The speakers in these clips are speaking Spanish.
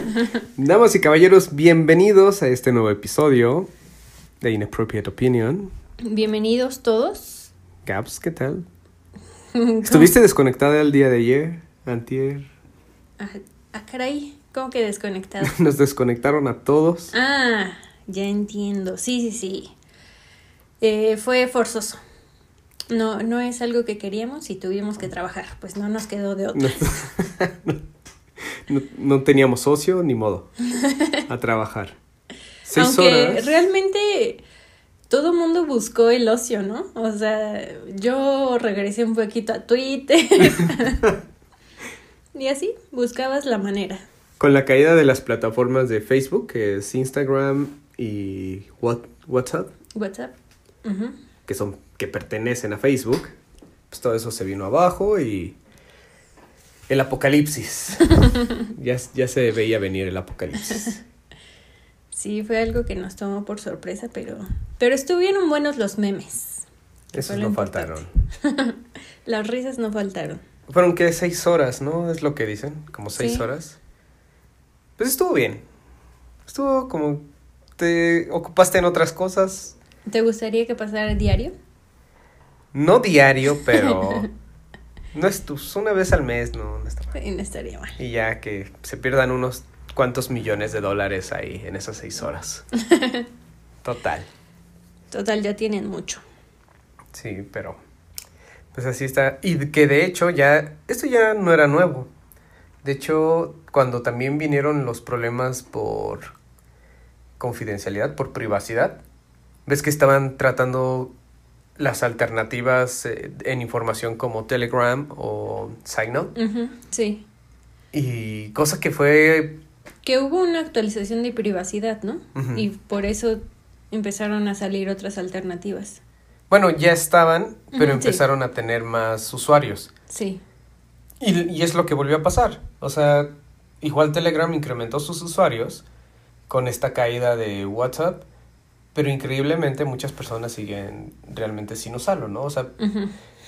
Damas y caballeros, bienvenidos a este nuevo episodio de Inappropriate Opinion. Bienvenidos todos. Gaps, ¿qué tal? ¿Estuviste desconectada el día de ayer? Antier. Ah, ah, caray, ¿cómo que desconectado? Nos desconectaron a todos. Ah, ya entiendo. Sí, sí, sí. Eh, fue forzoso. No, no es algo que queríamos y tuvimos que trabajar. Pues no nos quedó de otra. No, no teníamos socio ni modo a trabajar. Seis Aunque horas. realmente todo mundo buscó el ocio, ¿no? O sea, yo regresé un poquito a Twitter. y así, buscabas la manera. Con la caída de las plataformas de Facebook, que es Instagram y What- WhatsApp, WhatsApp. Que son que pertenecen a Facebook, pues todo eso se vino abajo y el apocalipsis. ya, ya se veía venir el apocalipsis. Sí, fue algo que nos tomó por sorpresa, pero, pero estuvieron buenos los memes. Esos no importante. faltaron. Las risas no faltaron. Fueron que seis horas, ¿no? Es lo que dicen, como seis Sí. horas. Pues estuvo bien. Estuvo como te ocupaste en otras cosas. ¿Te gustaría que pasara diario? No diario, pero no es tu- una vez al mes, no, no está mal. Sí, No estaría mal. Y ya que se pierdan unos cuantos millones de dólares ahí en esas seis horas. Total. Total, ya tienen mucho. Sí, pero pues así está. Y que de hecho ya, esto ya no era nuevo. De hecho, cuando también vinieron los problemas por confidencialidad, por privacidad, ves que estaban tratando las alternativas eh, en información como Telegram o Signal. Ujú, Sí. Y cosa que fue Que hubo una actualización de privacidad, ¿no? Y por eso empezaron a salir otras alternativas. Bueno, ya estaban, pero empezaron a tener más usuarios. Sí. Y, y es lo que volvió a pasar. O sea, igual Telegram incrementó sus usuarios con esta caída de WhatsApp, pero increíblemente muchas personas siguen realmente sin usarlo, ¿no? O sea,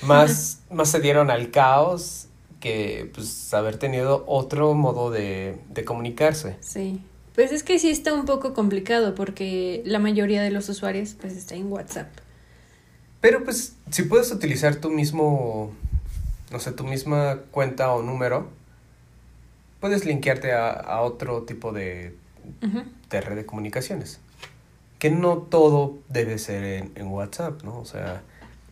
más, más se dieron al caos que pues haber tenido otro modo de, de comunicarse. Sí. Pues es que sí está un poco complicado porque la mayoría de los usuarios pues está en WhatsApp. Pero pues si puedes utilizar tu mismo, no sé, tu misma cuenta o número, puedes linkearte a, a otro tipo de, de red de comunicaciones. Que no todo debe ser en, en WhatsApp, ¿no? O sea,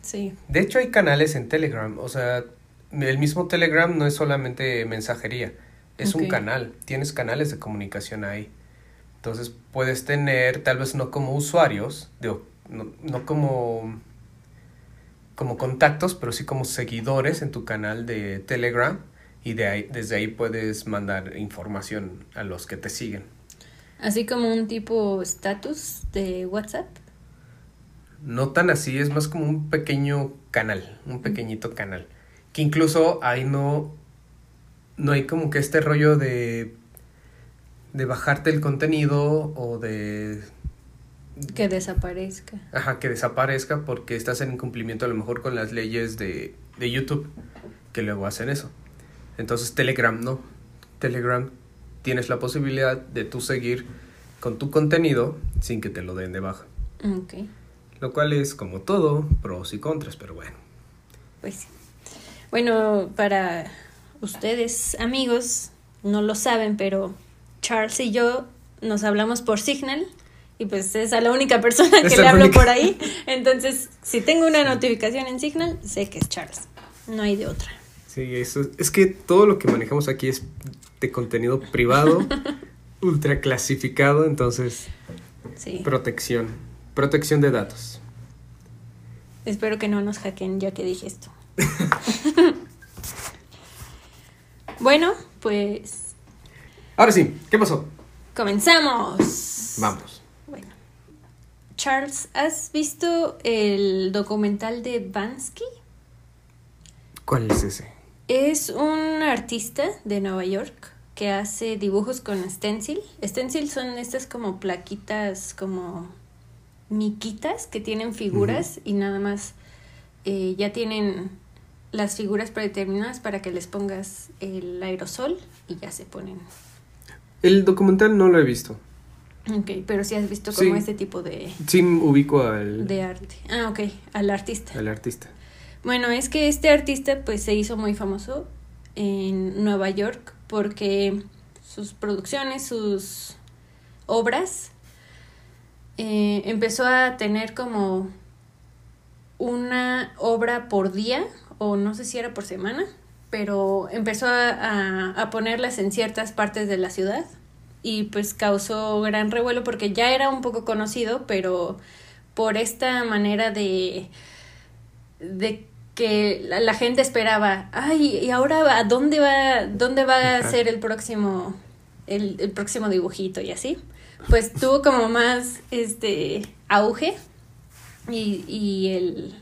Sí. de hecho hay canales en Telegram, o sea, el mismo Telegram no es solamente mensajería, es un canal, tienes canales de comunicación ahí. Entonces puedes tener, tal vez no como usuarios, digo, no, no como, como contactos, pero sí como seguidores en tu canal de Telegram y de ahí, desde ahí puedes mandar información a los que te siguen. Así como un tipo status de WhatsApp. No tan así, es más como un pequeño canal, un pequeñito canal. Que incluso ahí no, no hay como que este rollo de, de bajarte el contenido o de, Que desaparezca. ajá, que desaparezca porque estás en incumplimiento a lo mejor con las leyes de, de YouTube, que luego hacen eso. Entonces Telegram no. Telegram tienes la posibilidad de tú seguir con tu contenido sin que te lo den de baja. Ok. Lo cual es como todo, pros y contras, pero bueno. Pues sí. Bueno, para ustedes, amigos, no lo saben, pero Charles y yo nos hablamos por Signal y pues es a la única persona que le hablo única. por ahí. Entonces, si tengo una notificación en Signal, sé que es Charles. No hay de otra. Sí, eso es que todo lo que manejamos aquí es de contenido privado, ultra clasificado, entonces Sí. protección, protección de datos. Espero que no nos hackeen ya que dije esto. Bueno, pues Ahora sí, ¿qué pasó? comenzamos. Vamos. Bueno. Charles, ¿has visto el documental de Bansky? ¿Cuál es ese? Es un artista de Nueva York que hace dibujos con stencil. Stencil son estas como plaquitas, como miquitas que tienen figuras y nada más eh, ya tienen las figuras predeterminadas para que les pongas el aerosol y ya se ponen. El documental no lo he visto. Ok, pero sí has visto como Sí. este tipo de, Sí ubico al, de arte. Ah, ok, al artista. al artista. Bueno, es que este artista pues se hizo muy famoso en Nueva York porque sus producciones, sus obras, eh, empezó a tener como una obra por día o no sé si era por semana, pero empezó a, a, ponerlas en ciertas partes de la ciudad y pues causó gran revuelo porque ya era un poco conocido, pero por esta manera de de que la, la gente esperaba, ay, y ahora a dónde va, dónde va a ser el próximo, el, el próximo dibujito y así. Pues tuvo como más este auge y, y el,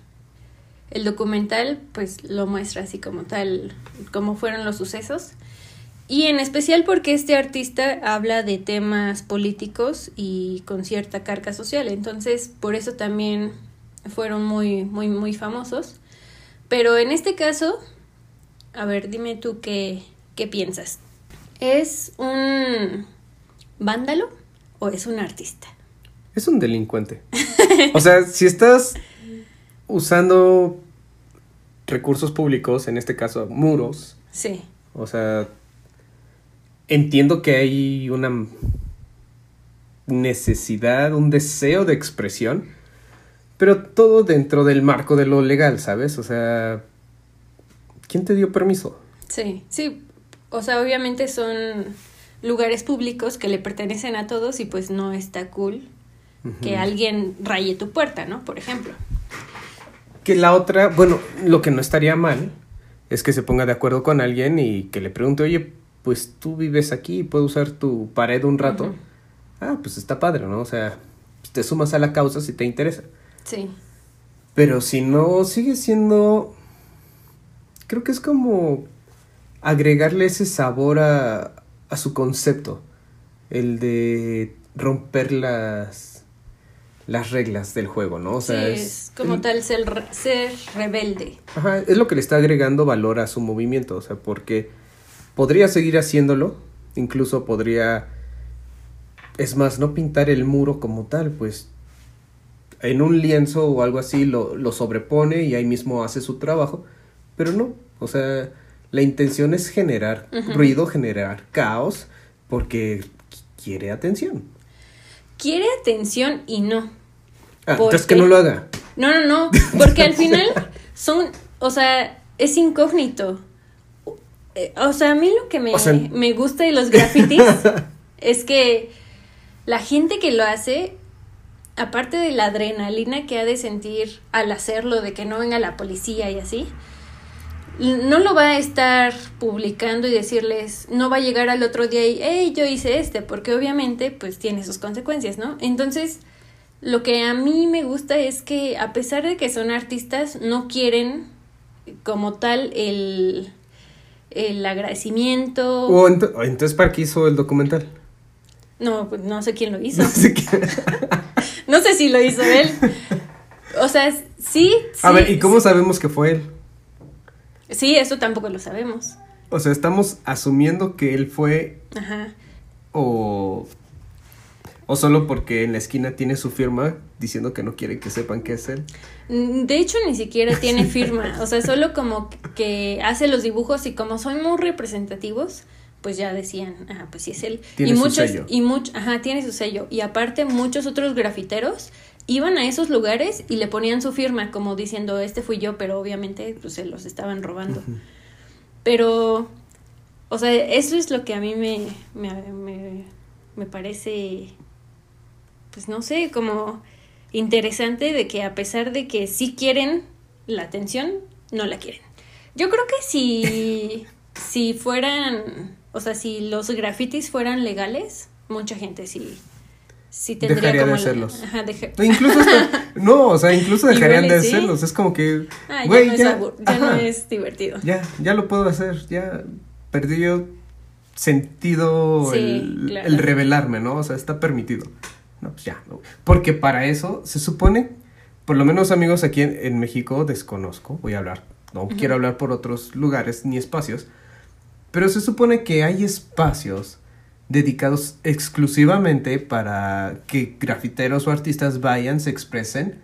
el documental pues lo muestra así como tal, cómo fueron los sucesos. Y en especial porque este artista habla de temas políticos y con cierta carga social. Entonces, por eso también fueron muy, muy, muy famosos. Pero en este caso, a ver, dime tú qué, qué piensas. ¿Es un vándalo o es un artista? Es un delincuente. O sea, si estás usando recursos públicos, en este caso muros, Sí, o sea, entiendo que hay una necesidad, un deseo de expresión, pero todo dentro del marco de lo legal, ¿sabes? O sea, ¿quién te dio permiso? sí, sí. O sea, obviamente son lugares públicos que le pertenecen a todos y pues no está cool que alguien raye tu puerta, ¿no? Por ejemplo. Que la otra, bueno, lo que no estaría mal es que se ponga de acuerdo con alguien y que le pregunte, oye, pues tú vives aquí y puedo usar tu pared un rato. Ah, pues está padre, ¿no? O sea, te sumas a la causa si te interesa. Sí, Pero si no, sigue siendo... Creo que es como agregarle ese sabor a, a su concepto. El de romper las, las reglas del juego, ¿no? O sea, sí, es, es como el- tal ser, ser rebelde. Ajá, es lo que le está agregando valor a su movimiento, o sea, porque podría seguir haciéndolo, incluso podría, es más, no pintar el muro como tal, pues en un lienzo o algo así lo, lo sobrepone y ahí mismo hace su trabajo, pero no, o sea, la intención es generar ruido, generar caos, porque quiere atención. Quiere atención y no. Ah, ¿Por entonces que no lo haga. No, no, no, porque al final son, o sea, es incógnito. O sea, a mí lo que me, O sea- me gusta de los grafitis es que la gente que lo hace, aparte de la adrenalina que ha de sentir al hacerlo, de que no venga la policía y así, no lo va a estar publicando y decirles, no va a llegar al otro día y, hey, yo hice este, porque obviamente pues tiene sus consecuencias, ¿no? Entonces, lo que a mí me gusta es que a pesar de que son artistas, no quieren como tal el, el agradecimiento. O ento- o entonces, ¿para qué hizo el documental? No, pues no sé quién lo hizo. No sé qué- No sé si lo hizo él. O sea, sí. A ver, ¿y cómo sabemos que fue él? Sí, eso tampoco lo sabemos. O sea, estamos asumiendo que él fue Ajá. o o solo porque en la esquina tiene su firma diciendo que no quiere que sepan que es él. Mm, De hecho, ni siquiera tiene firma. O sea, solo como que hace los dibujos y como son muy representativos, pues ya decían, ah, pues sí es él. Tiene y su muchos, sello. y much, ajá, tiene su sello. Y aparte, muchos otros grafiteros iban a esos lugares y le ponían su firma, como diciendo, este fui yo, pero obviamente pues se los estaban robando. Pero, o sea, eso es lo que a mí me, me, me, me parece, pues no sé, como interesante de que a pesar de que sí quieren la atención, no la quieren. Yo creo que si, si fueran, o sea, si los grafitis fueran legales, mucha gente sí, sí tendría Dejaría como de hacerlos. Ajá, deja- O Incluso hasta- no, o sea, incluso dejarían de sí. hacerlos. Es como que, Ah, ya, güey, no, es ya, abur- ya no ajá, es divertido. ya, ya lo puedo hacer, ya perdí yo sentido Sí, el, claro. el revelarme, ¿no? O sea, está permitido. No, pues ya, no. Porque para eso se supone, por lo menos amigos aquí en, en México desconozco, voy a hablar, no quiero hablar por otros lugares ni espacios, pero se supone que hay espacios dedicados exclusivamente para que grafiteros o artistas vayan, se expresen,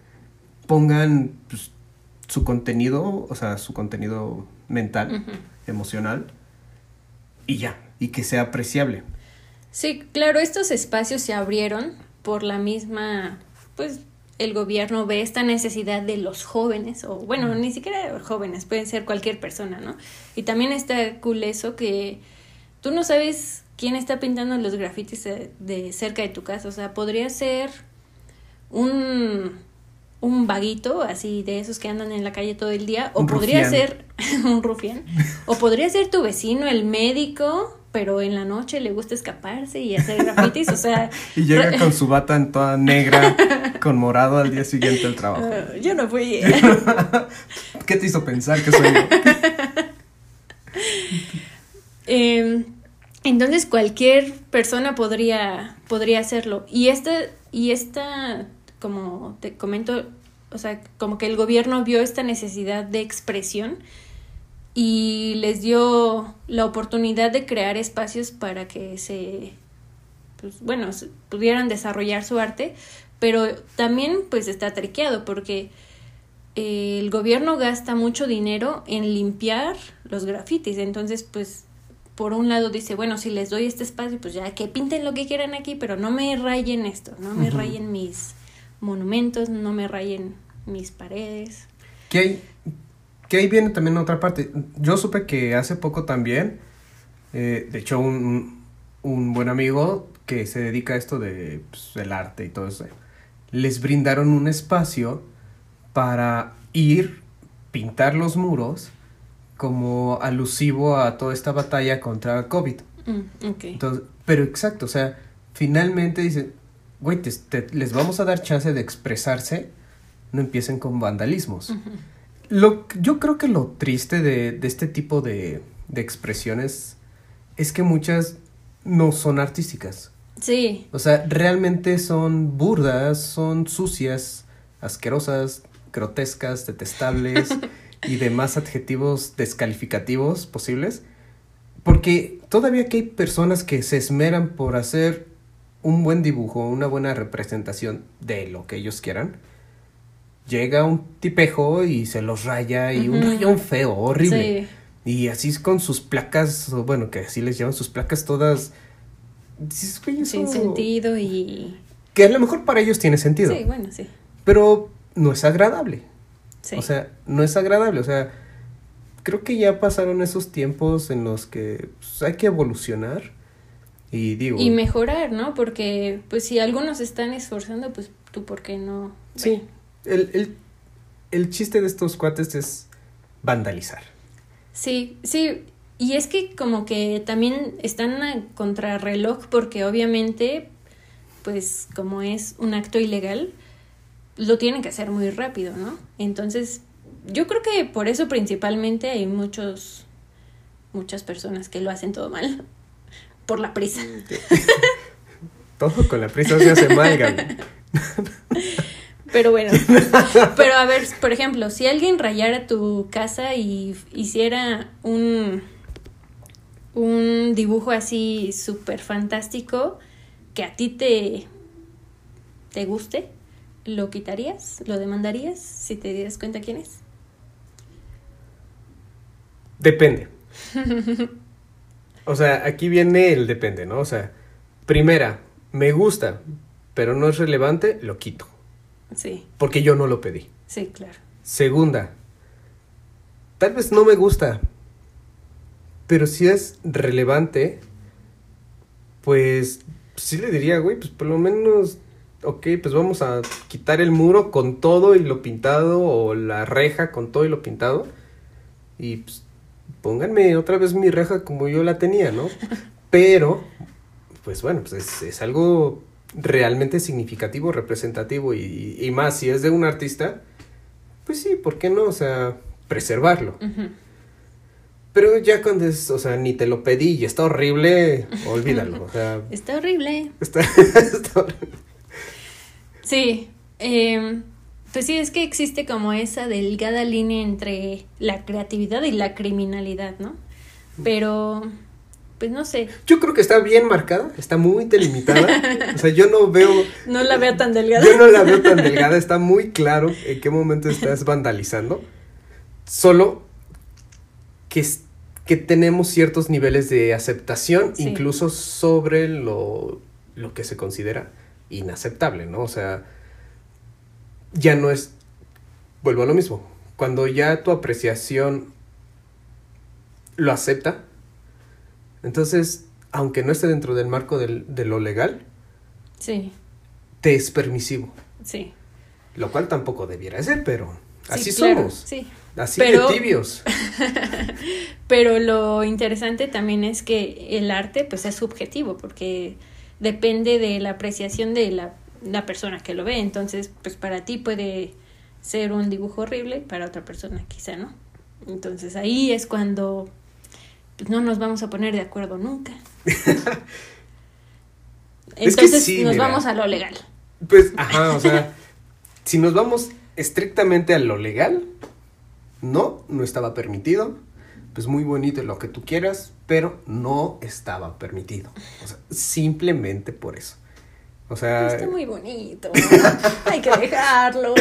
pongan pues, su contenido, o sea, su contenido mental, emocional, y ya, y que sea apreciable. Sí, claro, estos espacios se abrieron por la misma, pues el gobierno ve esta necesidad de los jóvenes, o bueno, ni siquiera jóvenes, pueden ser cualquier persona, ¿no? Y también está cool eso que tú no sabes quién está pintando los grafitis de, cerca de tu casa, o sea, podría ser un, un vaguito, así de esos que andan en la calle todo el día, o podría rufián. ser un rufián, o podría ser tu vecino, el médico, pero en la noche le gusta escaparse y hacer grafitis, o sea, Y llega con su bata en toda negra, con morado al día siguiente al trabajo. ah, yo no fui. ¿Qué te hizo pensar que soy yo? Eh, entonces cualquier persona podría, podría hacerlo. Y esta, y esta, como te comento, o sea, como que el gobierno vio esta necesidad de expresión y les dio la oportunidad de crear espacios para que se, pues, bueno, pudieran desarrollar su arte, pero también pues está triqueado porque eh, el gobierno gasta mucho dinero en limpiar los grafitis, entonces pues por un lado dice, bueno, si les doy este espacio, pues ya que pinten lo que quieran aquí, pero no me rayen esto, no me rayen mis monumentos, no me rayen mis paredes. Que ahí, que ahí viene también otra parte. Yo supe que hace poco también, eh, de hecho, un, un buen amigo que se dedica a esto de pues, el arte y todo eso, les brindaron un espacio para ir, pintar los muros como alusivo a toda esta batalla contra COVID. Mm. Entonces, pero exacto, o sea, finalmente dicen, güey, te- te- les vamos a dar chance de expresarse, no empiecen con vandalismos. Lo, yo creo que lo triste de, de este tipo de, de expresiones es que muchas no son artísticas. Sí, O sea, realmente son burdas, son sucias, asquerosas, grotescas, detestables y demás adjetivos descalificativos posibles. Porque todavía que hay personas que se esmeran por hacer un buen dibujo, una buena representación de lo que ellos quieran. Llega un tipejo y se los raya y un rayón feo, horrible. sí. Y así es con sus placas, bueno, que así les llaman sus placas todas. dices, "Güey, sin eso-". sentido y... Que a lo mejor para ellos tiene sentido. Sí, bueno, sí. Pero no es agradable. sí. O sea, no es agradable. O sea, creo que ya pasaron esos tiempos en los que pues, hay que evolucionar. Y digo. y mejorar, ¿no? Porque, pues, si algunos están esforzando, pues, tú, ¿por qué no? Sí. El, el, el chiste de estos cuates es vandalizar. Sí, sí, y es que como que también están a contrarreloj porque obviamente, pues como es un acto ilegal, lo tienen que hacer muy rápido, ¿no? Entonces, yo creo que por eso principalmente hay muchos, muchas personas que lo hacen todo mal, por la prisa. Todo con la prisa se hace mal, Gaby. Pero bueno, pero a ver, por ejemplo, si alguien rayara tu casa y hiciera un, un dibujo así súper fantástico que a ti te, te guste, ¿lo quitarías? ¿Lo demandarías si te dieras cuenta quién es? Depende. O sea, aquí viene el depende, ¿no? O sea, primera, me gusta, pero no es relevante, lo quito. Sí, Porque yo no lo pedí. sí, claro. Segunda, tal vez no me gusta, pero si es relevante, pues sí le diría, güey, pues por lo menos, ok, pues vamos a quitar el muro con todo y lo pintado, o la reja con todo y lo pintado, y pues pónganme otra vez mi reja como yo la tenía, ¿no? Pero, pues bueno, pues es, es algo realmente significativo, representativo y, y, más si es de un artista, pues sí, ¿por qué no? O sea, preservarlo. Pero ya cuando es, o sea, ni te lo pedí y está horrible, olvídalo, o sea, Está horrible. está, está horrible. Sí, em, pues sí, es que existe como esa delgada línea entre la creatividad y la criminalidad, ¿no? Pero, pues no sé, Yo creo que está bien marcada, está muy delimitada, o sea, yo no veo, no la veo tan delgada. yo no la veo tan delgada, está muy claro en qué momento estás vandalizando, solo que, que tenemos ciertos niveles de aceptación, Sí. incluso sobre lo, lo que se considera inaceptable, ¿no? O sea, ya no es, vuelvo a lo mismo, cuando ya tu apreciación lo acepta, entonces, aunque no esté dentro del marco del- de lo legal, Sí, te es permisivo, sí. lo cual tampoco debiera ser, pero Sí, así claro, somos, Sí, así Pero- de tibios. pero lo interesante también es que el arte pues es subjetivo porque depende de la apreciación de la, la persona que lo ve. Entonces, pues para ti puede ser un dibujo horrible, para otra persona quizá no. Entonces ahí es cuando pues, no nos vamos a poner de acuerdo nunca. Es que Entonces sí, nos mira. vamos a lo legal. Pues, ajá, o sea, si nos vamos estrictamente a lo legal, no, no estaba permitido. Pues muy bonito lo que tú quieras, pero no estaba permitido. O sea, simplemente por eso. O sea, Está muy bonito. Hay que dejarlo.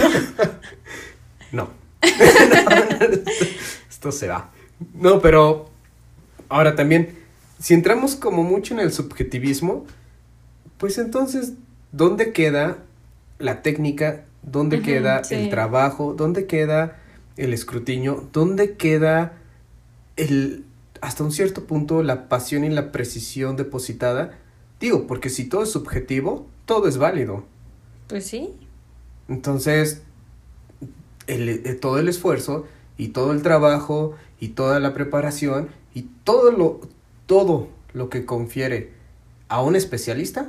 no. Esto se va. No, pero ahora también, si entramos como mucho en el subjetivismo, pues entonces, ¿dónde queda la técnica? ¿Dónde queda sí. el trabajo? ¿Dónde queda el escrutinio? ¿Dónde queda el, hasta un cierto punto, la pasión y la precisión depositada? Digo, porque si todo es subjetivo, todo es válido. Pues sí. Entonces, el- eh, todo el esfuerzo y todo el trabajo y toda la preparación y todo lo, todo lo que confiere a un especialista,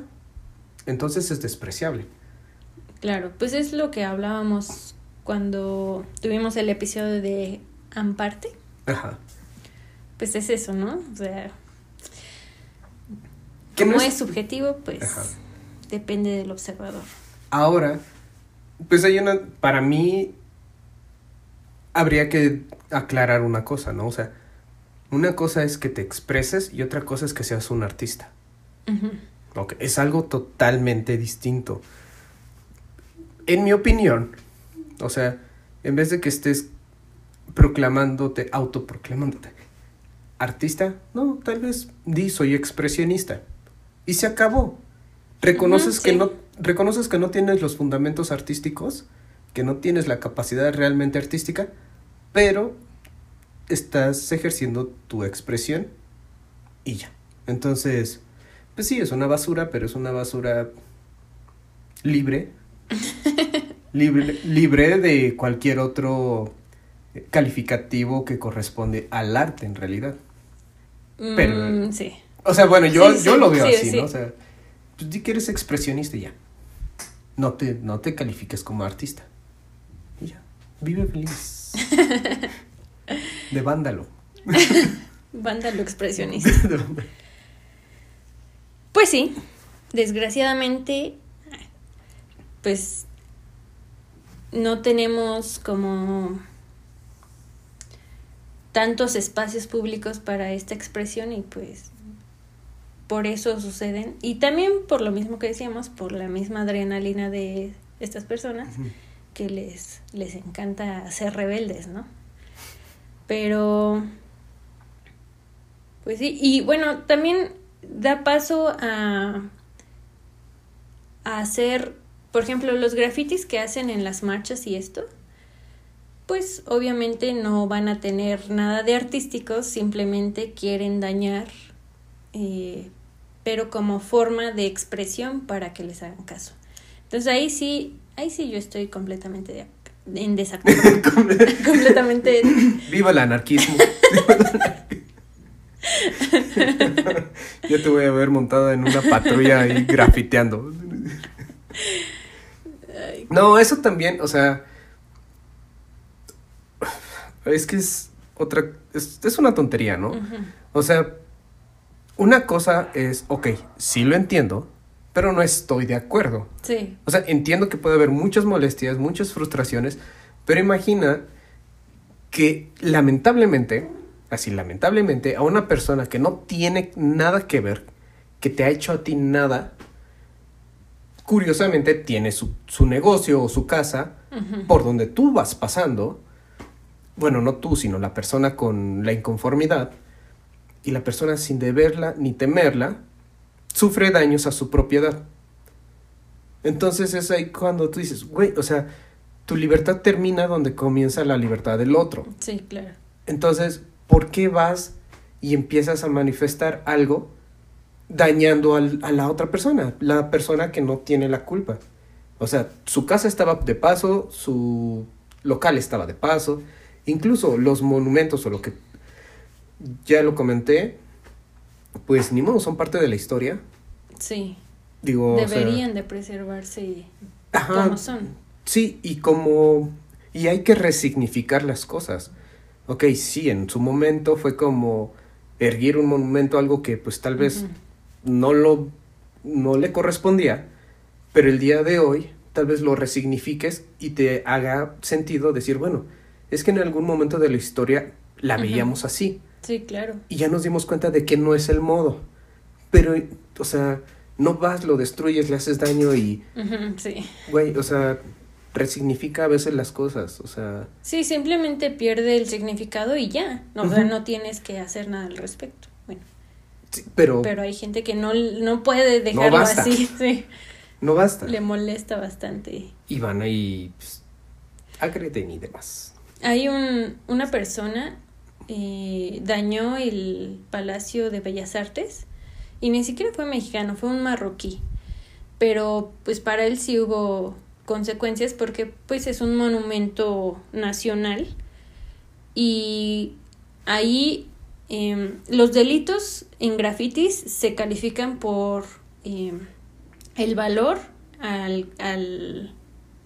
entonces es despreciable. Claro, pues es lo que hablábamos cuando tuvimos el episodio de Amparte. Ajá. Pues es eso, ¿no? O sea, Que no es subjetivo, pues Ajá. depende del observador. Ahora, pues hay una, para mí, habría que aclarar una cosa, ¿no? O sea, una cosa es que te expreses y otra cosa es que seas un artista. Ujú. Ok, es algo totalmente distinto. En mi opinión, o sea, en vez de que estés proclamándote, autoproclamándote artista, no, tal vez di soy expresionista. Y se acabó. Reconoces que sí. no reconoces que no tienes los fundamentos artísticos, que no tienes la capacidad realmente artística, pero estás ejerciendo tu expresión y ya. Entonces, pues sí, es una basura, pero es una basura libre. libre, libre de cualquier otro calificativo que corresponde al arte en realidad. Pero- Mm, sí. O sea, bueno, yo, Sí, yo sí, lo veo sí, así, sí. ¿no? O sea, pues di que eres expresionista y ya. No te, no te califiques como artista. Y ya. Vive feliz. De vándalo. Vándalo expresionista. Pues sí, desgraciadamente, pues no tenemos como tantos espacios públicos para esta expresión y pues por eso suceden. Y también por lo mismo que decíamos, por la misma adrenalina de estas personas que les, les encanta ser rebeldes, ¿no? Pero, pues sí, y bueno, también da paso a, a hacer, por ejemplo, los grafitis que hacen en las marchas y esto, pues obviamente no van a tener nada de artísticos, simplemente quieren dañar, eh, pero como forma de expresión para que les hagan caso. Entonces ahí sí, ahí sí yo estoy completamente de ac- en desacuerdo. completamente Viva el anarquismo. Yo te voy a ver montado en una patrulla ahí grafiteando. No, eso también, o sea. Es que es otra. Es, es una tontería, ¿no? O sea, una cosa es, ok, sí lo entiendo, pero no estoy de acuerdo. Sí. O sea, entiendo que puede haber muchas molestias, muchas frustraciones, pero imagina que lamentablemente, así lamentablemente, a una persona que no tiene nada que ver, que te ha hecho a ti nada, curiosamente tiene su, su negocio o su casa por donde tú vas pasando, bueno, no tú, sino la persona con la inconformidad, y la persona sin deberla ni temerla, sufre daños a su propiedad. Entonces es ahí cuando tú dices, güey, o sea, tu libertad termina donde comienza la libertad del otro. Sí, claro. Entonces, ¿por qué vas y empiezas a manifestar algo dañando al, a la otra persona? La persona que no tiene la culpa. O sea, su casa estaba de paso, su local estaba de paso, incluso los monumentos o lo que ya lo comenté, pues ni modo, son parte de la historia. Sí. Digo, o sea, Deberían de preservarse Ajá. como son. Sí, y como... Y hay que resignificar las cosas. Ok, sí, en su momento fue como erguir un monumento, algo que pues tal vez no lo... no le correspondía, pero el día de hoy tal vez lo resignifiques y te haga sentido decir, bueno, es que en algún momento de la historia la veíamos así Sí, claro. y ya nos dimos cuenta de que no es el modo. Pero, o sea, no vas, lo destruyes, le haces daño y, Sí. güey, o sea, resignifica a veces las cosas, o sea, Sí, simplemente pierde el significado y ya. O sea, no tienes que hacer nada al respecto. Bueno, sí, pero, pero hay gente que no, no puede dejarlo basta. así. Sí. no basta. Le molesta bastante. Y van ahí, pues, agreden y demás. Hay un, una persona eh, dañó el Palacio de Bellas Artes y ni siquiera fue mexicano, fue un marroquí. Pero pues para él sí hubo consecuencias porque pues es un monumento nacional y ahí em, los delitos en grafitis se califican por em, el valor al, al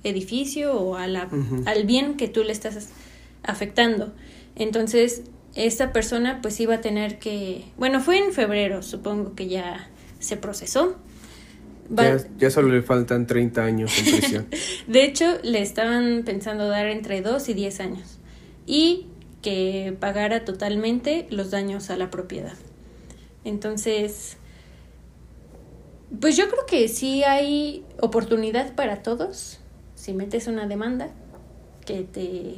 edificio o a la, al bien que tú le estás afectando. Entonces, esta persona pues iba a tener que, bueno, fue en febrero, supongo que ya se procesó. Va- Ya, ya solo le faltan 30 años en prisión. de hecho, le estaban pensando dar entre 2 y 10 años y que pagara totalmente los daños a la propiedad. Entonces, pues yo creo que sí hay oportunidad para todos. Si metes una demanda, que te,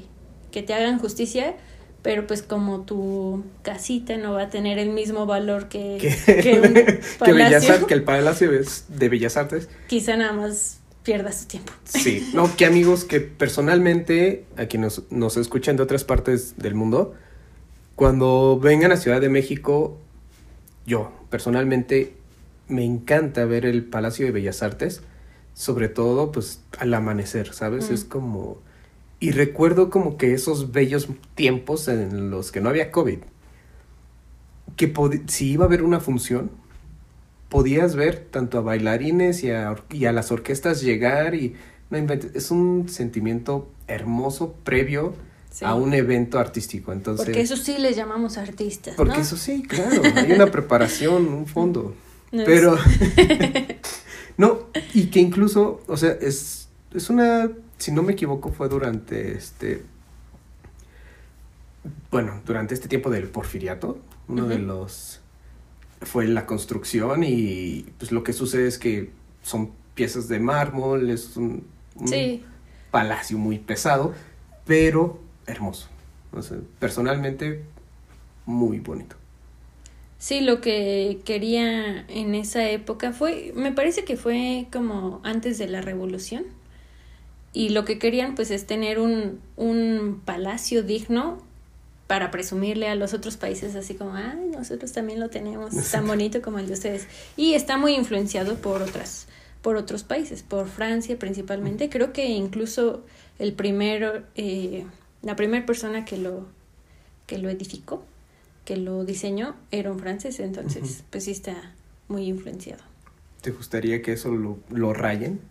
que te hagan justicia, pero pues como tu casita no va a tener el mismo valor que, que, un que Bellas palacio, que el Palacio de Bellas Artes quizá nada más pierdas tu tiempo. Sí, no, que amigos que personalmente, a quienes nos, nos escuchan de otras partes del mundo, cuando vengan a Ciudad de México, yo personalmente me encanta ver el Palacio de Bellas Artes, sobre todo pues al amanecer, ¿sabes? Mm. Es como... Y recuerdo como que esos bellos tiempos en los que no había COVID, que si iba a haber una función, podías ver tanto a bailarines y a, y a las orquestas llegar y no inventes, es un sentimiento hermoso previo Sí. a un evento artístico. Entonces, Porque eso sí les llamamos artistas. porque ¿no? eso sí, claro, hay una preparación, un fondo. No Pero no, y que incluso, o sea, es es una si no me equivoco fue durante este bueno, durante este tiempo del porfiriato, uno de los fue la construcción y pues lo que sucede es que son piezas de mármol, es un, un Sí, palacio muy pesado, pero hermoso. O sea, personalmente muy bonito. sí, lo que quería en esa época fue, me parece que fue como antes de la revolución. Y lo que querían pues es tener un, un palacio digno para presumirle a los otros países así como, ay, nosotros también lo tenemos tan bonito como el de ustedes. Y está muy influenciado por otras, por otros países, por Francia principalmente. Creo que incluso el primero, eh, la primera persona que lo, que lo edificó que lo diseñó era un francés, entonces pues sí está muy influenciado. ¿Te gustaría que eso lo, lo rayen?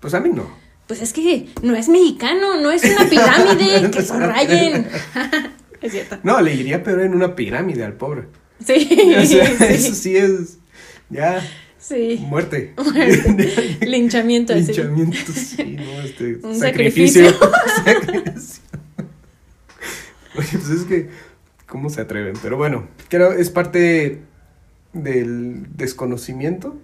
Pues a mí no. Pues es que no es mexicano, no es una pirámide que se rayen. es cierto. No, le iría pero en una pirámide al pobre. Sí, O sea, sí. Eso sí es. Ya. Sí. Muerte. Linchamiento así. Linchamiento, sí, no, este. Un sacrificio. Sacrificio. Oye, pues es que. ¿Cómo se atreven? Pero bueno, creo es parte del desconocimiento.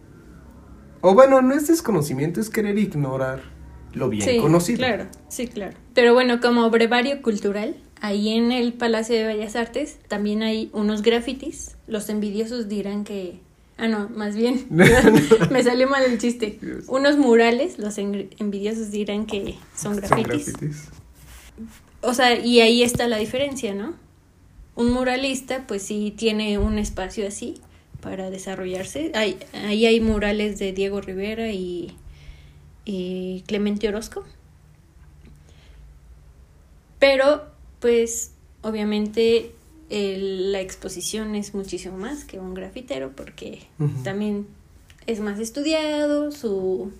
O bueno, no es desconocimiento, es querer ignorar lo bien sí, conocido. Claro, sí, claro. Pero bueno, como brevario cultural, ahí en el Palacio de Bellas Artes también hay unos grafitis. Los envidiosos dirán que. Ah, no, más bien. me salió mal el chiste. Unos murales, los en- envidiosos dirán que son Son grafitis. grafitis. O sea, y ahí está la diferencia, ¿no? Un muralista, pues sí tiene un espacio así para desarrollarse. Hay, ahí hay murales de Diego Rivera y, y Clemente Orozco. Pero, pues, obviamente el- la exposición es muchísimo más que un grafitero porque también es más estudiado, su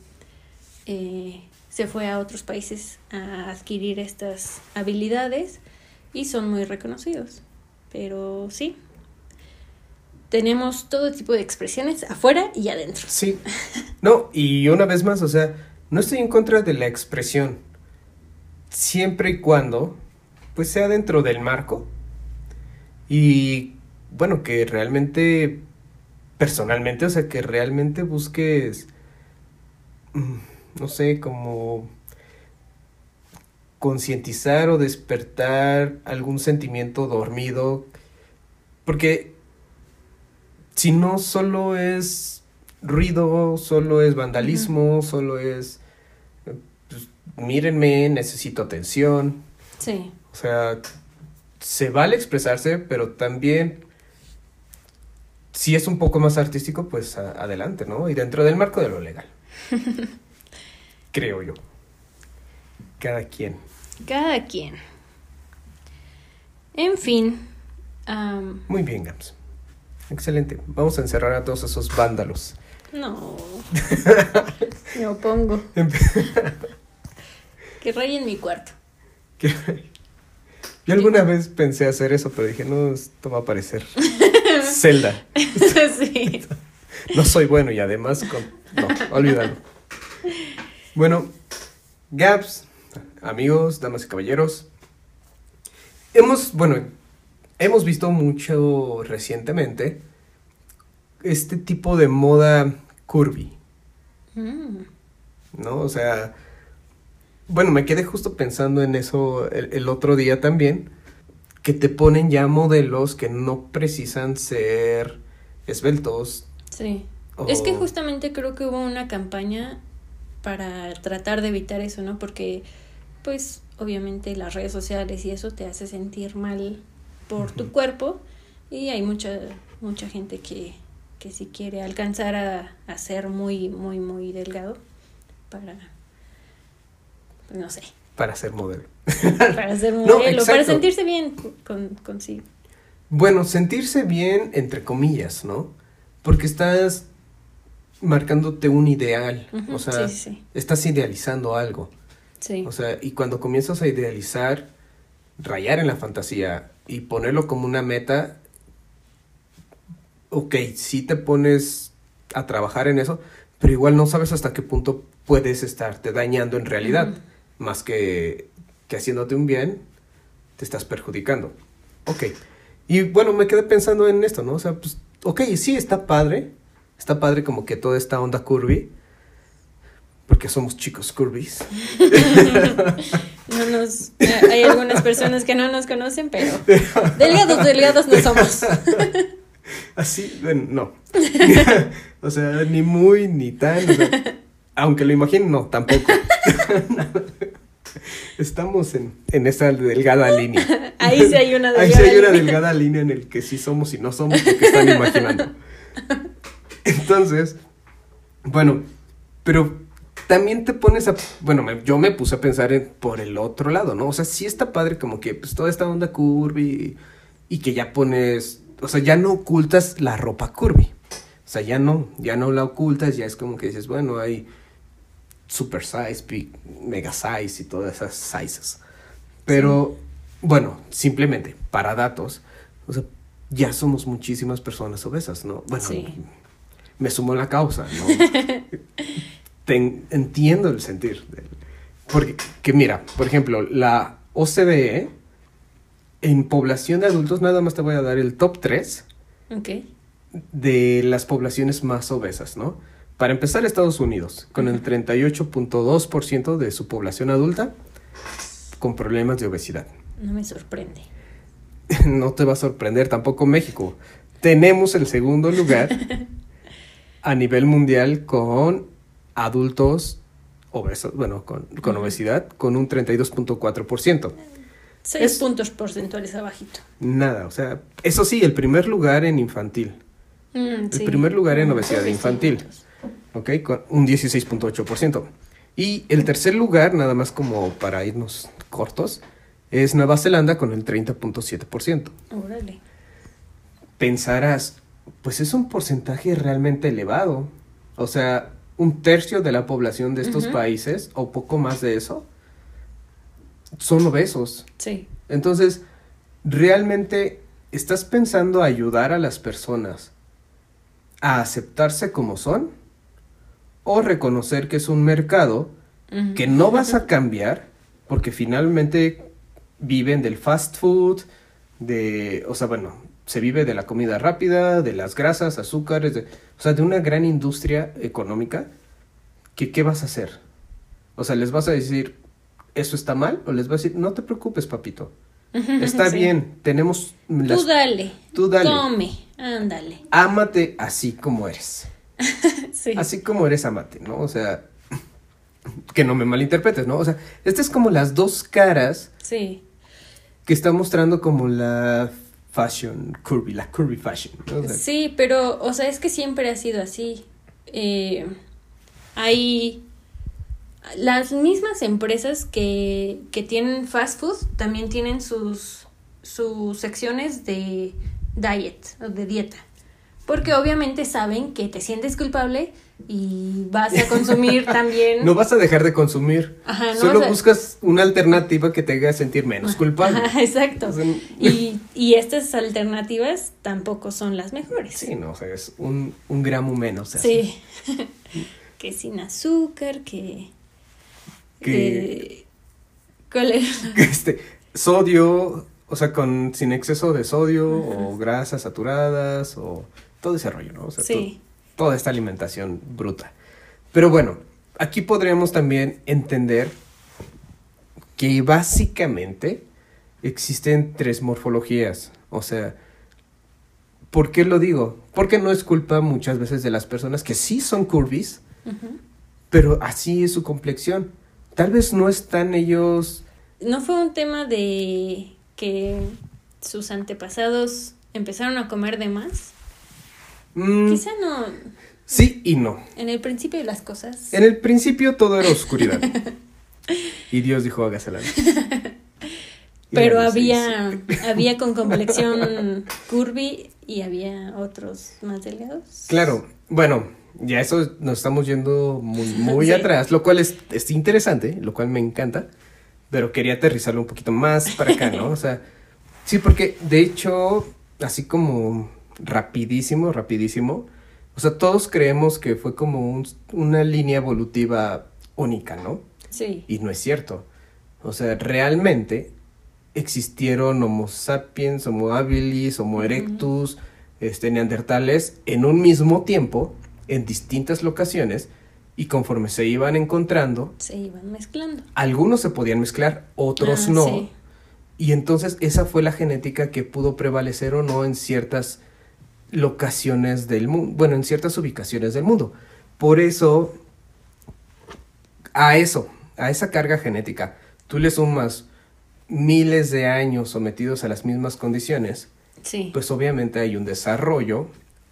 eh, se fue a otros países a adquirir estas habilidades y son muy reconocidos. Pero sí, tenemos todo tipo de expresiones afuera y adentro. Sí. No, y una vez más, o sea, no estoy en contra de la expresión. Siempre y cuando, pues sea dentro del marco. Y bueno, que realmente, personalmente, o sea, que realmente busques, mm, no sé, como concientizar o despertar algún sentimiento dormido. Porque si no solo es ruido, solo es vandalismo, solo es, mírenme, necesito atención. Sí, O sea, se vale expresarse, pero también, si es un poco más artístico, pues a- adelante, ¿no? Y dentro del marco de lo legal. Creo yo. Cada quien. cada quien. En fin, Muy bien, Gams. Excelente. Vamos a encerrar a todos esos vándalos. no, me opongo. Que rayen mi cuarto. Que- Yo alguna vez pensé hacer eso, pero dije, no, esto va a parecer Zelda. sí. No soy bueno y además con... No, olvídalo. Bueno, Gaps, amigos, damas y caballeros. Hemos, bueno, hemos visto mucho recientemente este tipo de moda curvy, Mm, ¿no? O sea, bueno, me quedé justo pensando en eso el, el otro día también, que te ponen ya modelos que no precisan ser esbeltos. sí. Es que justamente creo que hubo una campaña para tratar de evitar eso, ¿no? Porque, pues, obviamente las redes sociales y eso te hace sentir mal por tu cuerpo y hay mucha mucha gente que, que si quiere alcanzar a, a ser muy, muy, muy delgado para, no sé, para ser modelo. para ser No, modelo, para sentirse bien con, consigo. Bueno, sentirse bien, entre comillas, ¿no? Porque estás marcándote un ideal, o sea, sí, sí, sí. estás idealizando algo, Sí. o sea, y cuando comienzas a idealizar, rayar en la fantasía y ponerlo como una meta, ok, sí te pones a trabajar en eso, pero igual no sabes hasta qué punto puedes estarte dañando en realidad. Más que, que haciéndote un bien, te estás perjudicando. Ok. Y bueno, me quedé pensando en esto, ¿no? O sea, pues, ok, sí, está padre. Está padre como que toda esta onda curvy. Porque somos chicos curvis. No nos, eh, hay algunas personas que no nos conocen, pero delgados, delgados no somos. Así, no. o sea, ni muy, ni tan. o sea, aunque lo imaginen, no, tampoco. Estamos en, en esa delgada línea. Ahí sí hay una Ahí sí delgada hay una delgada línea en el que sí somos y no somos porque están imaginando. Entonces, bueno, pero también te pones a, bueno, me- yo me puse a pensar en, por el otro lado, ¿no? O sea, sí está padre como que pues toda esta onda curvy y que ya pones, o sea, ya no ocultas la ropa curvy. O sea, ya no, ya no la ocultas, ya es como que dices, bueno, hay super size, big, mega size y todas esas sizes. Pero, bueno, simplemente para datos, o sea, ya somos muchísimas personas obesas, ¿no? Bueno, Sí. me sumo a la causa, ¿no? Ten- entiendo el sentir. del- Porque, que mira, por ejemplo, la OCDE, en población de adultos, nada más te voy a dar el top 3 Ok. de las poblaciones más obesas, ¿no? Para empezar, Estados Unidos, con el 38.2% de su población adulta con problemas de obesidad. No me sorprende. no te va a sorprender tampoco México. Tenemos el segundo lugar a nivel mundial con adultos obesos, bueno, con, obesidad, con un 32.4%. Seis Es- puntos porcentuales abajito. Nada, o sea, eso sí, el primer lugar en infantil, Mm, el primer lugar en Mm, obesidad sí, infantil. ¿Ok? Con un 16.8%. Y el tercer lugar, nada más como para irnos cortos, es Nueva Zelanda con el 30.7%. Órale. pensarás, pues es un porcentaje realmente elevado. O sea, un tercio de la población de estos países, o poco más de eso, son obesos. Sí. Entonces, ¿realmente estás pensando ayudar a las personas a aceptarse como son? ¿O reconocer que es un mercado que no vas a cambiar porque finalmente viven del fast food, de, o sea, bueno, se vive de la comida rápida, de las grasas, azúcares, de, o sea, de una gran industria económica, que ¿qué vas a hacer? O sea, ¿les vas a decir, eso está mal? ¿O les vas a decir, no te preocupes, papito, está Sí. bien, tenemos las... Tú dale. Tú dale. Come. Ándale. Ámate así como eres. Sí. Así como eres, amate, ¿no? O sea, que no me malinterpretes, ¿no? O sea, estas es como las dos caras Sí. que está mostrando como la fashion curvy, la curvy fashion. ¿no? O sea, Sí, pero, o sea, es que siempre ha sido así. Eh, hay las mismas empresas que, que tienen fast food también tienen sus, sus secciones de diet o de dieta. Porque obviamente saben que te sientes culpable y vas a consumir también. No vas a dejar de consumir. Ajá, no Solo a- buscas una alternativa que te haga sentir menos culpable. Ajá, exacto. O sea, Y, y estas alternativas tampoco son las mejores. Sí, no, o sea, es un, un gramo menos. o sea, Sí. que sin azúcar, que. Que- ¿Cuál era? Este, sodio, o sea, con, sin exceso de sodio o grasas saturadas o todo ese rollo, ¿no? O sea, Sí. to- toda esta alimentación bruta. Pero bueno, aquí podríamos también entender que básicamente existen tres morfologías. O sea, ¿por qué lo digo? Porque no es culpa muchas veces de las personas que sí son curvis, pero así es su complexión. Tal vez no están ellos ¿No fue un tema de que sus antepasados empezaron a comer de más? Mm, Quizá no. sí y no. En el principio de las cosas. En el principio todo era oscuridad. y Dios dijo, hágase la luz. Pero había, había con complexión curvy y había otros más delgados. Claro, bueno, ya eso nos estamos yendo muy, muy Sí. atrás, lo cual es, es interesante, lo cual me encanta, pero quería aterrizarlo un poquito más para acá, ¿no? O sea, sí, porque de hecho, así como rapidísimo, rapidísimo, o sea, todos creemos que fue como un- una línea evolutiva única, ¿no? Sí. Y no es cierto. O sea, realmente existieron Homo sapiens, Homo habilis, Homo erectus, este, neandertales en un mismo tiempo, en distintas locaciones, y conforme se iban encontrando, Se iban mezclando. algunos se podían mezclar, otros Ah, no. sí. Y entonces esa fue la genética que pudo prevalecer o no en ciertas locaciones del mundo, bueno, en ciertas ubicaciones del mundo. Por eso, a eso, a esa carga genética, tú le sumas miles de años sometidos a las mismas condiciones, Sí. pues obviamente hay un desarrollo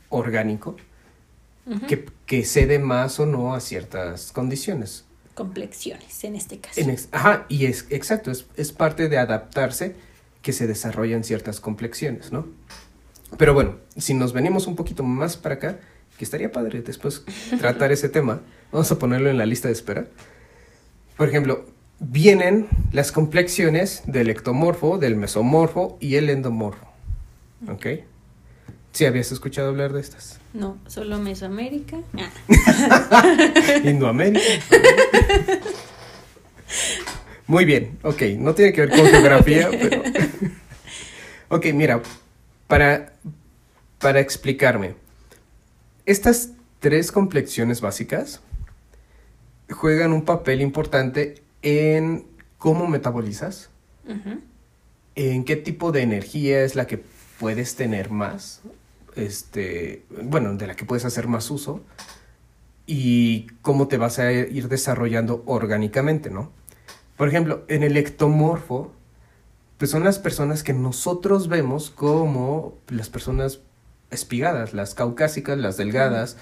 orgánico que, que cede más o no a ciertas condiciones. Complexiones en este caso. En ex- ajá, y es exacto, es, es parte de adaptarse que se desarrollan ciertas complexiones, ¿no? Pero bueno, si nos venimos un poquito más para acá, que estaría padre después tratar ese tema, vamos a ponerlo en la lista de espera. Por ejemplo, vienen las complexiones del ectomorfo, del mesomorfo y el endomorfo. ¿Ok? ¿Sí habías escuchado hablar de estas? No, solo Mesoamérica. Ah. Indoamérica. Muy bien, ok, no tiene que ver con geografía, pero... ok, mira, para, para explicarme, estas tres complexiones básicas juegan un papel importante en cómo metabolizas, en qué tipo de energía es la que puedes tener más, este, bueno, de la que puedes hacer más uso. Y cómo te vas a ir desarrollando orgánicamente, ¿no? Por ejemplo, en el ectomorfo, pues son las personas que nosotros vemos como las personas espigadas, las caucásicas, las delgadas.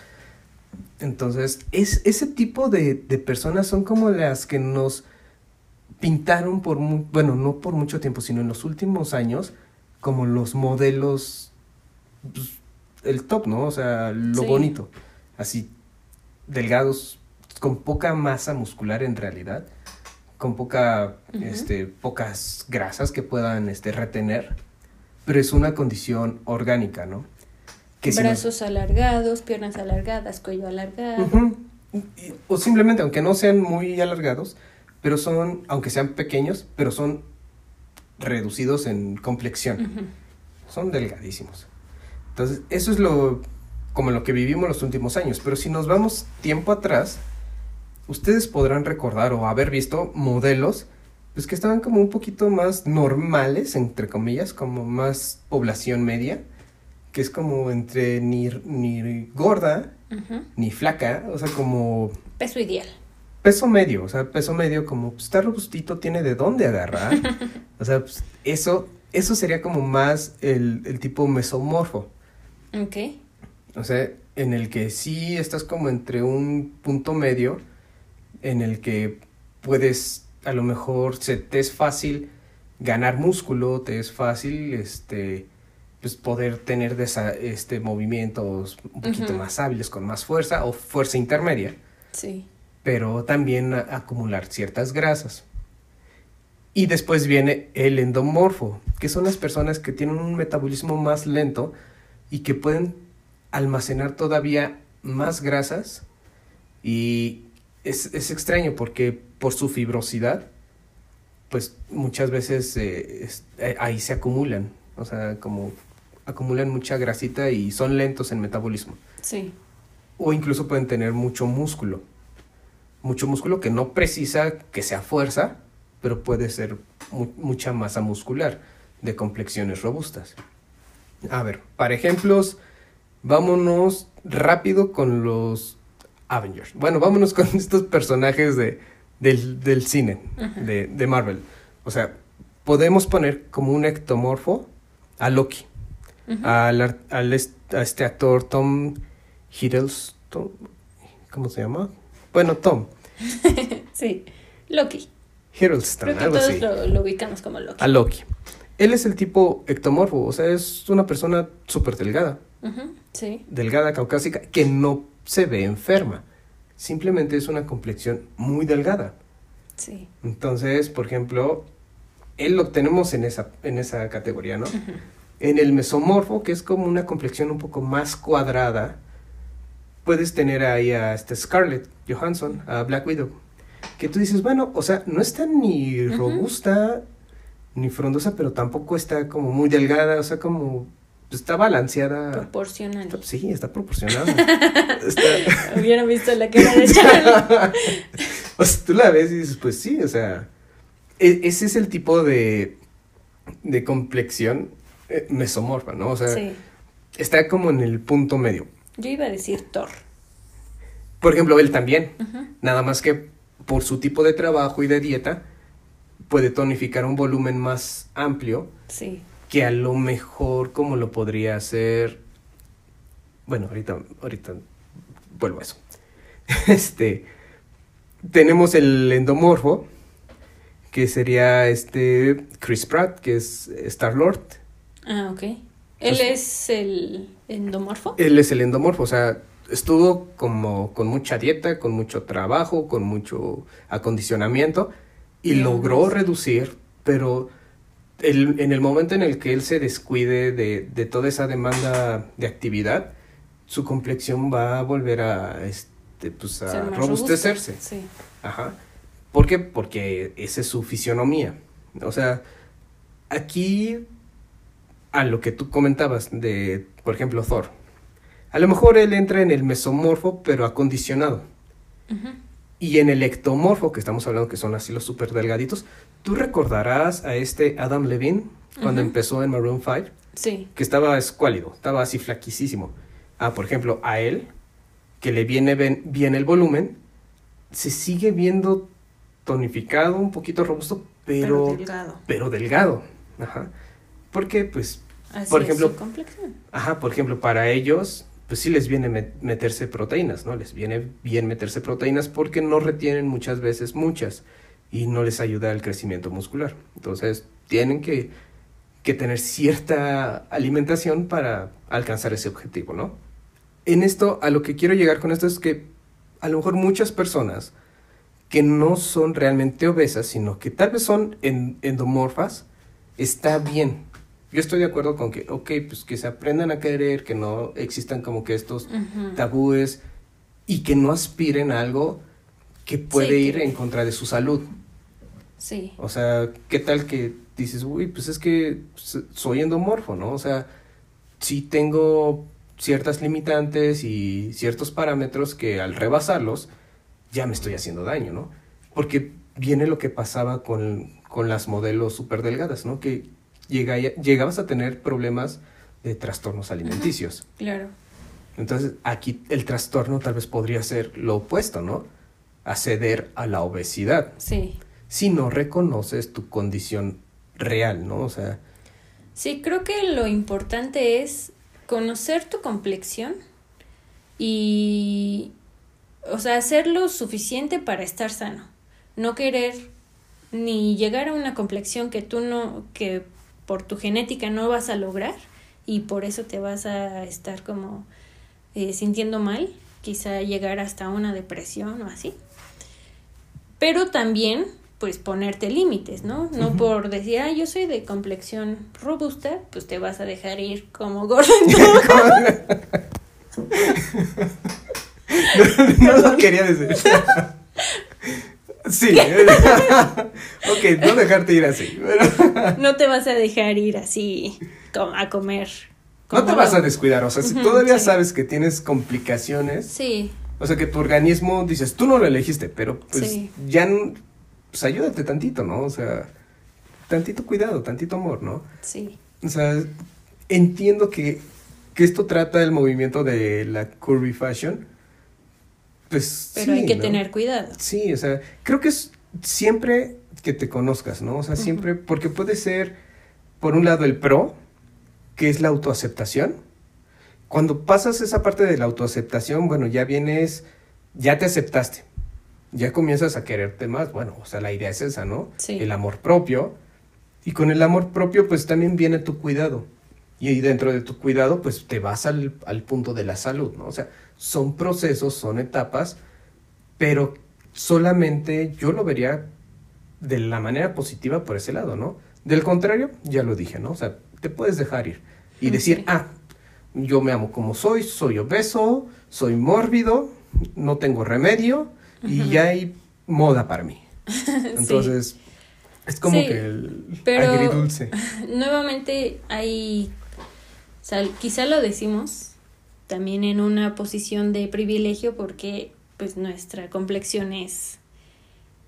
Entonces, es, ese tipo de, de personas son como las que nos pintaron por, bueno, no por mucho tiempo, sino en los últimos años, como los modelos, pues, el top, ¿no? O sea, lo Sí. bonito. Así, delgados, con poca masa muscular en realidad, con poca, este, pocas grasas que puedan este, retener, pero es una condición orgánica, ¿no? si nos- Brazos alargados, piernas alargadas, cuello alargado. Y- O simplemente, aunque no sean muy alargados, pero son, aunque sean pequeños, pero son reducidos en complexión. Son delgadísimos. Entonces, eso es lo, como lo que vivimos los últimos años. Pero si nos vamos tiempo atrás, ustedes podrán recordar o haber visto modelos pues que estaban como un poquito más normales, entre comillas, como más población media, que es como entre ni, ni gorda ni flaca, o sea, como Peso ideal. peso medio, o sea, peso medio como pues, está robustito, tiene de dónde agarrar. o sea, pues, eso, eso sería como más el, el tipo mesomorfo. Ok. O sea, en el que sí estás como entre un punto medio, en el que puedes, a lo mejor, se te es fácil ganar músculo, te es fácil, este, pues poder tener desa- este, movimientos un poquito más hábiles, con más fuerza o fuerza intermedia Sí. pero también a- acumular ciertas grasas. Y después viene el endomorfo, que son las personas que tienen un metabolismo más lento y que pueden almacenar todavía más grasas. Y es, es extraño porque por su fibrosidad, pues muchas veces eh, es- eh, ahí se acumulan, o sea, como acumulan mucha grasita y son lentos en metabolismo Sí. o incluso pueden tener mucho músculo. Mucho músculo que no precisa que sea fuerza, pero puede ser mu- mucha masa muscular de complexiones robustas. A ver, para ejemplos, vámonos rápido con los Avengers. Bueno, vámonos con estos personajes de, del, del cine, de, de Marvel. O sea, podemos poner como un ectomorfo a Loki, al, al a este actor Tom Hiddleston, ¿cómo se llama? Bueno, Tom Sí. Loki. Hiddleston, Creo que algo todos así. lo, lo ubicamos como Loki. A Loki. Él es el tipo ectomorfo, o sea, es una persona súper delgada. Sí. delgada, caucásica, que no se ve enferma. Simplemente es una complexión muy delgada. Sí. Entonces, por ejemplo, él lo tenemos en esa, en esa categoría, ¿no? En el mesomorfo, que es como una complexión un poco más cuadrada, puedes tener ahí a este Scarlett Johansson, a Black Widow. Que tú dices, bueno, o sea, no está ni robusta ni frondosa, pero tampoco está como muy delgada, o sea, como está balanceada. Proporcional. Está- sí, está proporcionada. Está- Hubieran visto la cara de Charlie. o sea, tú la ves y dices, pues sí, o sea, e- ese es el tipo de, de complexión eh, mesomorfa, ¿no? O sea, Sí. está como en el punto medio. Yo iba a decir Thor. Por ejemplo, él también, nada más que por su tipo de trabajo y de dieta, puede tonificar un volumen más amplio Sí. Que a lo mejor como lo podría hacer... Bueno, ahorita, ahorita vuelvo a eso. Este, tenemos el endomorfo, que sería este Chris Pratt, que es Star Lord. Ah, ok. ¿Él es el endomorfo? Él es el endomorfo, o sea, estuvo como con mucha dieta, con mucho trabajo, con mucho acondicionamiento y logró pues. reducir, pero el- en el momento en el que él se descuide de, de toda esa demanda de actividad, su complexión va a volver a, este, pues, a robustecerse. robusto, Sí. Ajá. ¿Por qué? Porque esa es su fisionomía. O sea, aquí a lo que tú comentabas de, por ejemplo, Thor. A lo mejor él entra en el mesomorfo, pero acondicionado. Ujú. Y en el ectomorfo, que estamos hablando que son así los súper delgaditos, tú recordarás a este Adam Levine cuando empezó en Maroon 5, Sí. que estaba escuálido, estaba así flaquísimo. Ah, por ejemplo, a él, que le viene ven- bien el volumen, se sigue viendo tonificado, un poquito robusto, Pero, pero, delgado. pero delgado. Ajá. Porque, pues, Así por es ejemplo, su complexión. Ajá, por ejemplo, para ellos, pues sí les viene met- meterse proteínas, ¿no? Les viene bien meterse proteínas porque no retienen muchas veces muchas y no les ayuda al crecimiento muscular. Entonces, tienen que, que tener cierta alimentación para alcanzar ese objetivo, ¿no? En esto, a lo que quiero llegar con esto es que a lo mejor muchas personas que no son realmente obesas, sino que tal vez son en- endomorfas, está bien. Yo estoy de acuerdo con que, ok, pues que se aprendan a querer, que no existan como que estos tabúes y que no aspiren a algo que puede Sí, ir que- en contra de su salud. Sí. O sea, ¿qué tal que dices, uy, pues es que soy endomorfo, ¿no? O sea, sí tengo ciertas limitantes y ciertos parámetros que al rebasarlos ya me estoy haciendo daño, ¿no? Porque viene lo que pasaba con, con las modelos súper delgadas, ¿no? Que llega, llegabas a tener problemas de trastornos alimenticios. Claro. Entonces, aquí el trastorno tal vez podría ser lo opuesto, ¿no? Acceder a la obesidad Sí. si no reconoces tu condición real, ¿no? O sea, Sí, creo que lo importante es conocer tu complexión y, o sea, hacer lo suficiente para estar sano. No querer ni llegar a una complexión que tú no, que por tu genética no vas a lograr y por eso te vas a estar como eh, sintiendo mal, quizá llegar hasta una depresión o así. Pero también, pues ponerte límites, ¿no? No por decir, ah, yo soy de complexión robusta, pues te vas a dejar ir como gordo todo. no, lo quería decir. sí. ok, no dejarte ir así. pero No te vas a dejar ir así a comer. no te vas a descuidar. O sea, si todavía sí. sabes que tienes complicaciones, Sí, o sea, que tu organismo dices, tú no lo elegiste, pero pues Sí. ya, pues ayúdate tantito, ¿no? O sea, tantito cuidado, tantito amor, ¿no? sí. O sea, entiendo que, que esto trata el movimiento de la curvy fashion. Pues Pero sí, hay que ¿no? tener cuidado. Sí, o sea, creo que es siempre que te conozcas, ¿no? O sea, siempre, porque puede ser, por un lado, el pro, que es la autoaceptación. Cuando pasas esa parte de la autoaceptación, bueno, ya vienes, ya te aceptaste, ya comienzas a quererte más, bueno, o sea, la idea es esa, ¿no? Sí. El amor propio. Y con el amor propio, pues también viene tu cuidado. Y dentro de tu cuidado, pues te vas al, al punto de la salud, ¿no? O sea, son procesos, son etapas, pero solamente yo lo vería de la manera positiva por ese lado, ¿no? Del contrario, ya lo dije, ¿no? O sea, te puedes dejar ir y decir, ah, yo me amo como soy, soy obeso, soy mórbido, no tengo remedio y ya hay moda para mí. Entonces, es como Sí, que el pero- agridulce. Nuevamente hay, o sea, quizá lo decimos también en una posición de privilegio porque pues nuestra complexión es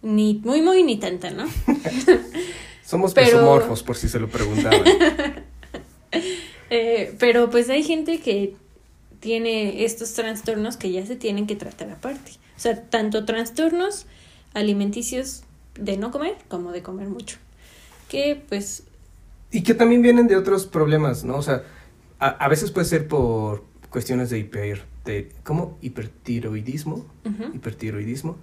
ni muy muy ni tanta, ¿no? Somos pero- mesomorfos, por si se lo preguntaban. Eh, pero pues hay gente que tiene estos trastornos que ya se tienen que tratar aparte. O sea, tanto trastornos alimenticios de no comer como de comer mucho. Que pues Y que también vienen de otros problemas, ¿no? O sea, a, a veces puede ser por cuestiones de hiper, de, ¿cómo? Hipertiroidismo, hipertiroidismo,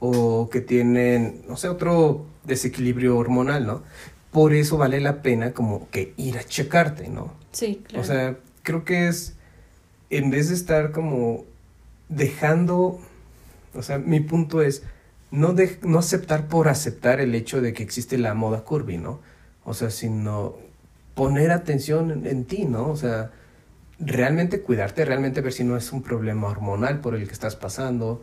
o que tienen, no sé, otro desequilibrio hormonal, ¿no? Por eso vale la pena como que ir a checarte, ¿no? Sí, claro. O sea, creo que es, en vez de estar como dejando, o sea, mi punto es no, de, no aceptar por aceptar el hecho de que existe la moda curvy, ¿no? O sea, sino poner atención en, en ti, ¿no? O sea, realmente cuidarte, realmente ver si no es un problema hormonal por el que estás pasando,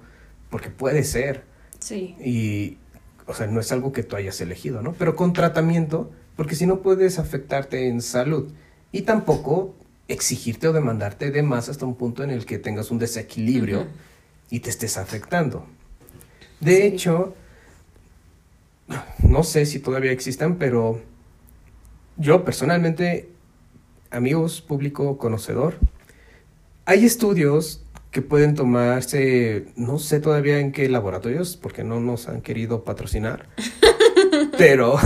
porque puede ser. sí. Y, o sea, no es algo que tú hayas elegido, ¿no? Pero con tratamiento, porque si no puedes afectarte en salud y tampoco exigirte o demandarte de más hasta un punto en el que tengas un desequilibrio y te estés afectando. De Sí. hecho, no sé si todavía existan, pero yo personalmente, amigos, público conocedor, hay estudios que pueden tomarse, no sé todavía en qué laboratorios, porque no nos han querido patrocinar, pero,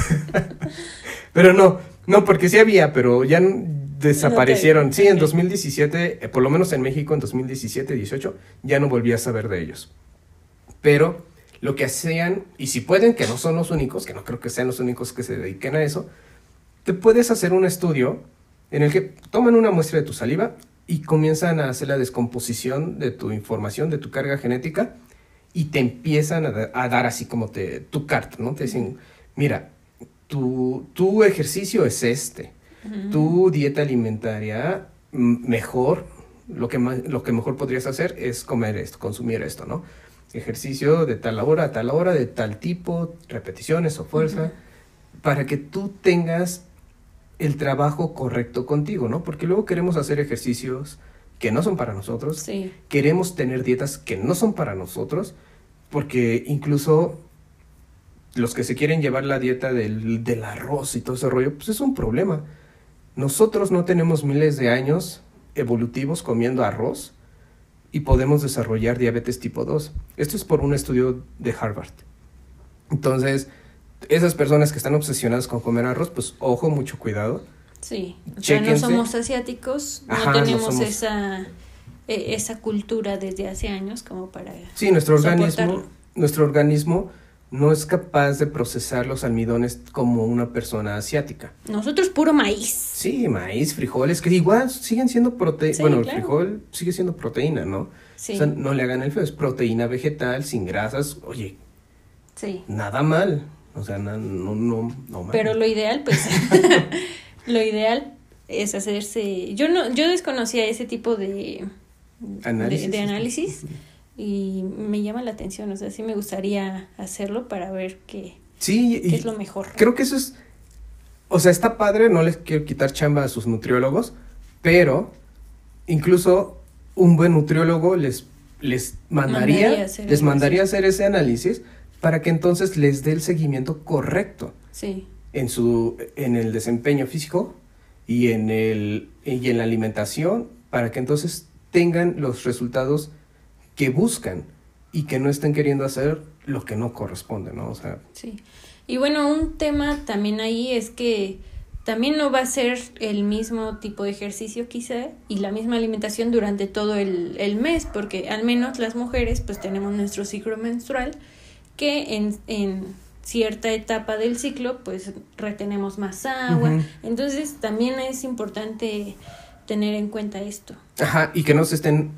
pero no, no, porque sí había, pero ya desaparecieron. Sí, en ok. 2017, eh, por lo menos en México, en 2017-18, ya no volví a saber de ellos. Pero lo que hacían, y si pueden, que no son los únicos, que no creo que sean los únicos que se dediquen a eso, te puedes hacer un estudio en el que toman una muestra de tu saliva y comienzan a hacer la descomposición de tu información, de tu carga genética, y te empiezan a, da- a dar así como te, tu carta, ¿no? Te dicen, mira, tu, tu ejercicio es este, tu dieta alimentaria mejor, lo que, ma- lo que mejor podrías hacer es comer esto, consumir esto, ¿no? Ejercicio de tal hora a tal hora, de tal tipo, repeticiones o fuerza, para que tú tengas el trabajo correcto contigo, ¿no? Porque luego queremos hacer ejercicios que no son para nosotros, Sí. queremos tener dietas que no son para nosotros, porque incluso los que se quieren llevar la dieta del, del arroz y todo ese rollo, pues es un problema. Nosotros no tenemos miles de años evolutivos comiendo arroz y podemos desarrollar diabetes tipo 2. Esto es por un estudio de Harvard. Entonces, esas personas que están obsesionadas con comer arroz, pues ojo, mucho cuidado. Sí, o sea, no somos asiáticos, no Ajá, no tenemos somos- esa eh, esa cultura desde hace años como para Sí, nuestro organismo, nuestro organismo no es capaz de procesar los almidones como una persona asiática. nosotros puro maíz. Sí, maíz, frijoles, que igual siguen siendo proteína. Sí, bueno, el frijol sigue siendo proteína, ¿no? Sí, O sea, no le hagan el feo, es proteína vegetal, sin grasas. Oye, sí. nada mal. O sea, no, no, no mal. Pero lo ideal, pues, lo ideal es hacerse. Yo no, yo desconocía ese tipo de de- Análisis. de, análisis y me llama la atención. O sea, sí me gustaría hacerlo para ver qué, Sí, qué y es lo mejor. creo que eso es. O sea, está padre, no les quiero quitar chamba a sus nutriólogos, pero incluso un buen nutriólogo les, les mandaría, Mandaría a hacer les mandaría hacer ese análisis para que entonces les dé el seguimiento correcto Sí, en su en el desempeño físico y en el y en la alimentación para que entonces tengan los resultados que buscan y que no estén queriendo hacer lo que no corresponde, ¿no? O sea, sí. Y bueno, un tema también ahí es que también no va a ser el mismo tipo de ejercicio quizá y la misma alimentación durante todo el, el mes, porque al menos las mujeres pues tenemos nuestro ciclo menstrual que en, en cierta etapa del ciclo pues retenemos más agua. Entonces también es importante tener en cuenta esto. Ajá, y que no se estén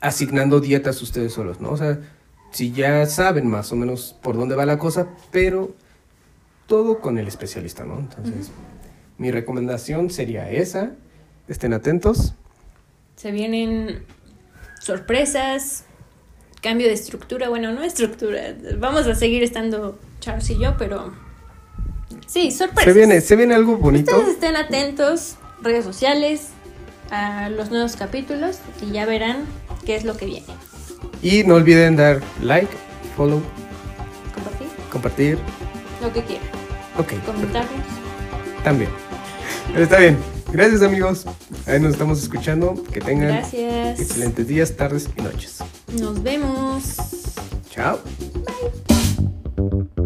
asignando dietas ustedes solos, ¿no? O sea, si ya saben más o menos por dónde va la cosa, pero todo con el especialista, ¿no? Entonces, mi recomendación sería esa. Estén atentos. Se vienen sorpresas, cambio de estructura, bueno, no estructura, vamos a seguir estando Charles y yo, pero sí, sorpresas. Se viene, se viene algo bonito. Ustedes estén atentos, redes sociales, a los nuevos capítulos y ya verán qué es lo que viene. Y no olviden dar like, follow, Compartir compartir. lo que quieran, Ok, comentarnos. también. Pero está bien. Gracias amigos. Ahí nos estamos escuchando. Que tengan Gracias. excelentes días, tardes y noches. Nos vemos. Chao. Bye.